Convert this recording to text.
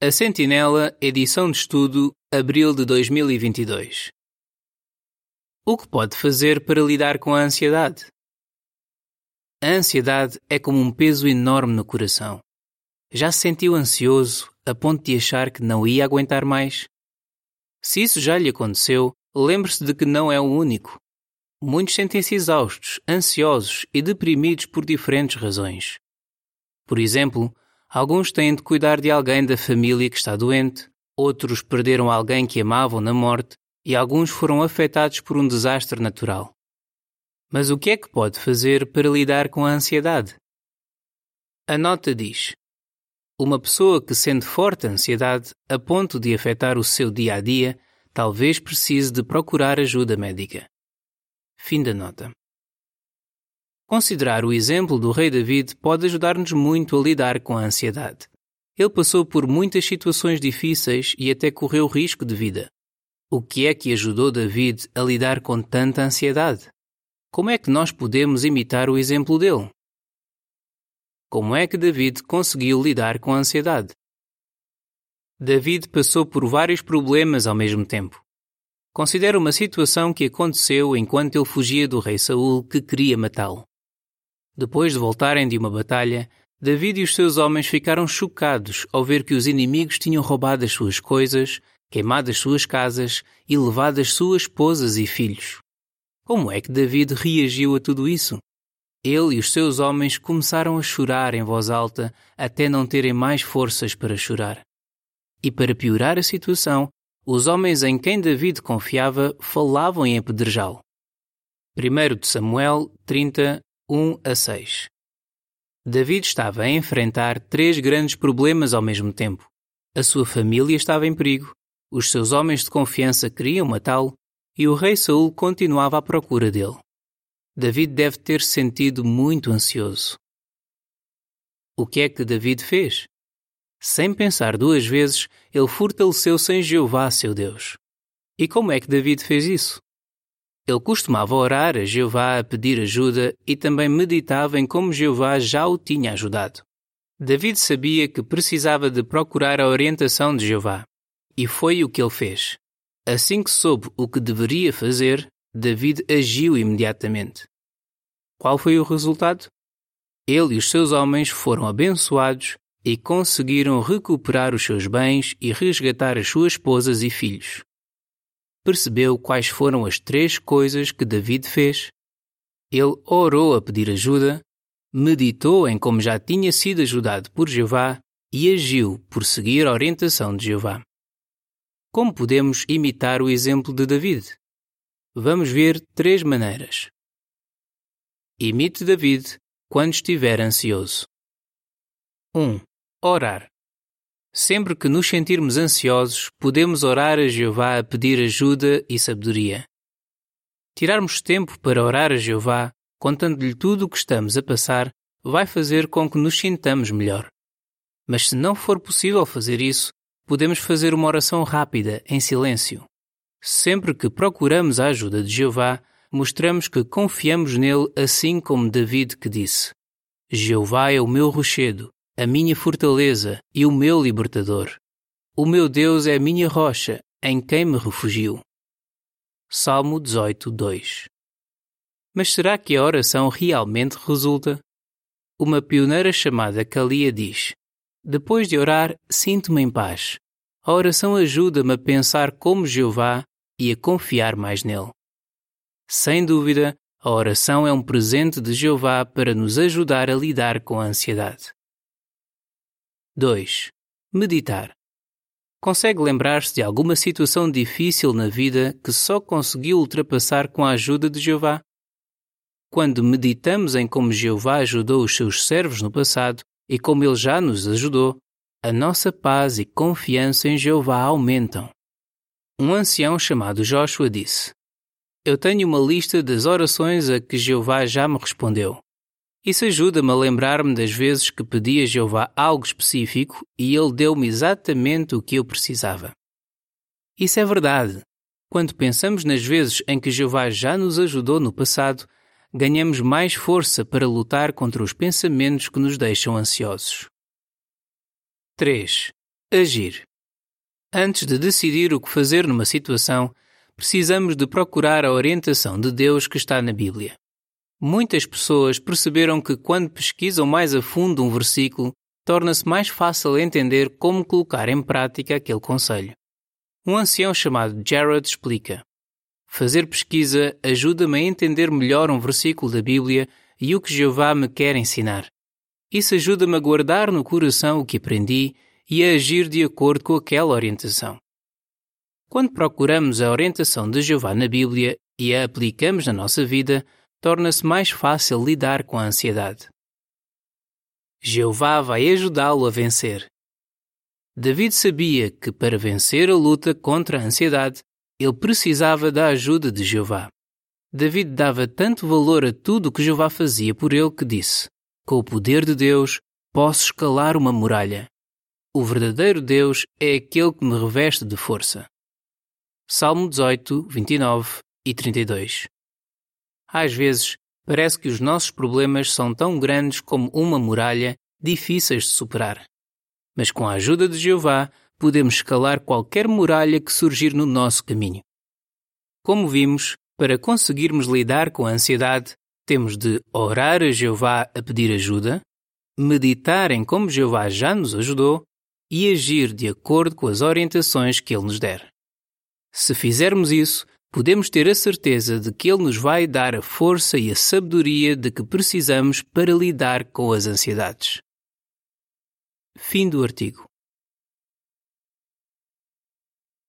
A Sentinela, edição de estudo, abril de 2022. O que pode fazer para lidar com a ansiedade? A ansiedade é como um peso enorme no coração. Já se sentiu ansioso a ponto de achar que não ia aguentar mais? Se isso já lhe aconteceu, lembre-se de que não é o único. Muitos sentem-se exaustos, ansiosos e deprimidos por diferentes razões. Por exemplo, Alguns têm de cuidar de alguém da família que está doente, outros perderam alguém que amavam na morte e alguns foram afetados por um desastre natural. Mas o que é que pode fazer para lidar com a ansiedade? A nota diz: Uma pessoa que sente forte ansiedade a ponto de afetar o seu dia a dia talvez precise de procurar ajuda médica. Fim da nota. Considerar o exemplo do rei David pode ajudar-nos muito a lidar com a ansiedade. Ele passou por muitas situações difíceis e até correu risco de vida. O que é que ajudou David a lidar com tanta ansiedade? Como é que nós podemos imitar o exemplo dele? Como é que David conseguiu lidar com a ansiedade? David passou por vários problemas ao mesmo tempo. Considere uma situação que aconteceu enquanto ele fugia do rei Saul que queria matá-lo. Depois de voltarem de uma batalha, David e os seus homens ficaram chocados ao ver que os inimigos tinham roubado as suas coisas, queimado as suas casas e levado as suas esposas e filhos. Como é que David reagiu a tudo isso? Ele e os seus homens começaram a chorar em voz alta até não terem mais forças para chorar. E para piorar a situação, os homens em quem David confiava falavam em apedrejá-lo. 1 de Samuel 30, 1 a 6. David estava a enfrentar três grandes problemas ao mesmo tempo. A sua família estava em perigo, os seus homens de confiança queriam matá-lo e o rei Saul continuava à procura dele. David deve ter sentido muito ansioso. O que é que David fez? Sem pensar duas vezes, ele fortaleceu-se em Jeová, seu Deus. E como é que David fez isso? Ele costumava orar a Jeová a pedir ajuda e também meditava em como Jeová já o tinha ajudado. David sabia que precisava de procurar a orientação de Jeová. E foi o que ele fez. Assim que soube o que deveria fazer, David agiu imediatamente. Qual foi o resultado? Ele e os seus homens foram abençoados e conseguiram recuperar os seus bens e resgatar as suas esposas e filhos percebeu quais foram as três coisas que David fez. Ele orou a pedir ajuda, meditou em como já tinha sido ajudado por Jeová e agiu por seguir a orientação de Jeová. Como podemos imitar o exemplo de David? Vamos ver três maneiras. Imite David quando estiver ansioso. 1. Um, orar. Sempre que nos sentirmos ansiosos, podemos orar a Jeová a pedir ajuda e sabedoria. Tirarmos tempo para orar a Jeová, contando-lhe tudo o que estamos a passar, vai fazer com que nos sintamos melhor. Mas se não for possível fazer isso, podemos fazer uma oração rápida, em silêncio. Sempre que procuramos a ajuda de Jeová, mostramos que confiamos nele assim como David que disse: Jeová é o meu rochedo, a minha fortaleza e o meu libertador. O meu Deus é a minha rocha, em quem me refugio. Salmo 18, 2 Mas será que a oração realmente resulta? Uma pioneira chamada Kalia diz: Depois de orar, sinto-me em paz. A oração ajuda-me a pensar como Jeová e a confiar mais nele. Sem dúvida, a oração é um presente de Jeová para nos ajudar a lidar com a ansiedade. 2. Meditar. Consegue lembrar-se de alguma situação difícil na vida que só conseguiu ultrapassar com a ajuda de Jeová? Quando meditamos em como Jeová ajudou os seus servos no passado e como ele já nos ajudou, a nossa paz e confiança em Jeová aumentam. Um ancião chamado Joshua disse: Eu tenho uma lista das orações a que Jeová já me respondeu. Isso ajuda-me a lembrar-me das vezes que pedi a Jeová algo específico e ele deu-me exatamente o que eu precisava. Isso é verdade. Quando pensamos nas vezes em que Jeová já nos ajudou no passado, ganhamos mais força para lutar contra os pensamentos que nos deixam ansiosos. 3. Agir. Antes de decidir o que fazer numa situação, precisamos de procurar a orientação de Deus que está na Bíblia. Muitas pessoas perceberam que quando pesquisam mais a fundo um versículo, torna-se mais fácil entender como colocar em prática aquele conselho. Um ancião chamado Jared explica: Fazer pesquisa ajuda-me a entender melhor um versículo da Bíblia e o que Jeová me quer ensinar. Isso ajuda-me a guardar no coração o que aprendi e a agir de acordo com aquela orientação. Quando procuramos a orientação de Jeová na Bíblia e a aplicamos na nossa vida, torna-se mais fácil lidar com a ansiedade. Jeová vai ajudá-lo a vencer. David sabia que para vencer a luta contra a ansiedade, ele precisava da ajuda de Jeová. David dava tanto valor a tudo o que Jeová fazia por ele que disse: Com o poder de Deus, posso escalar uma muralha. O verdadeiro Deus é aquele que me reveste de força. Salmo 18, 29 e 32. Às vezes, parece que os nossos problemas são tão grandes como uma muralha, difíceis de superar mas com a ajuda de Jeová podemos escalar qualquer muralha que surgir no nosso caminho. Como vimos, para conseguirmos lidar com a ansiedade, temos de orar a Jeová a pedir ajuda, meditar em como Jeová já nos ajudou e agir de acordo com as orientações que Ele nos der. Se fizermos isso, podemos ter a certeza de que Ele nos vai dar a força e a sabedoria de que precisamos para lidar com as ansiedades. Fim do artigo.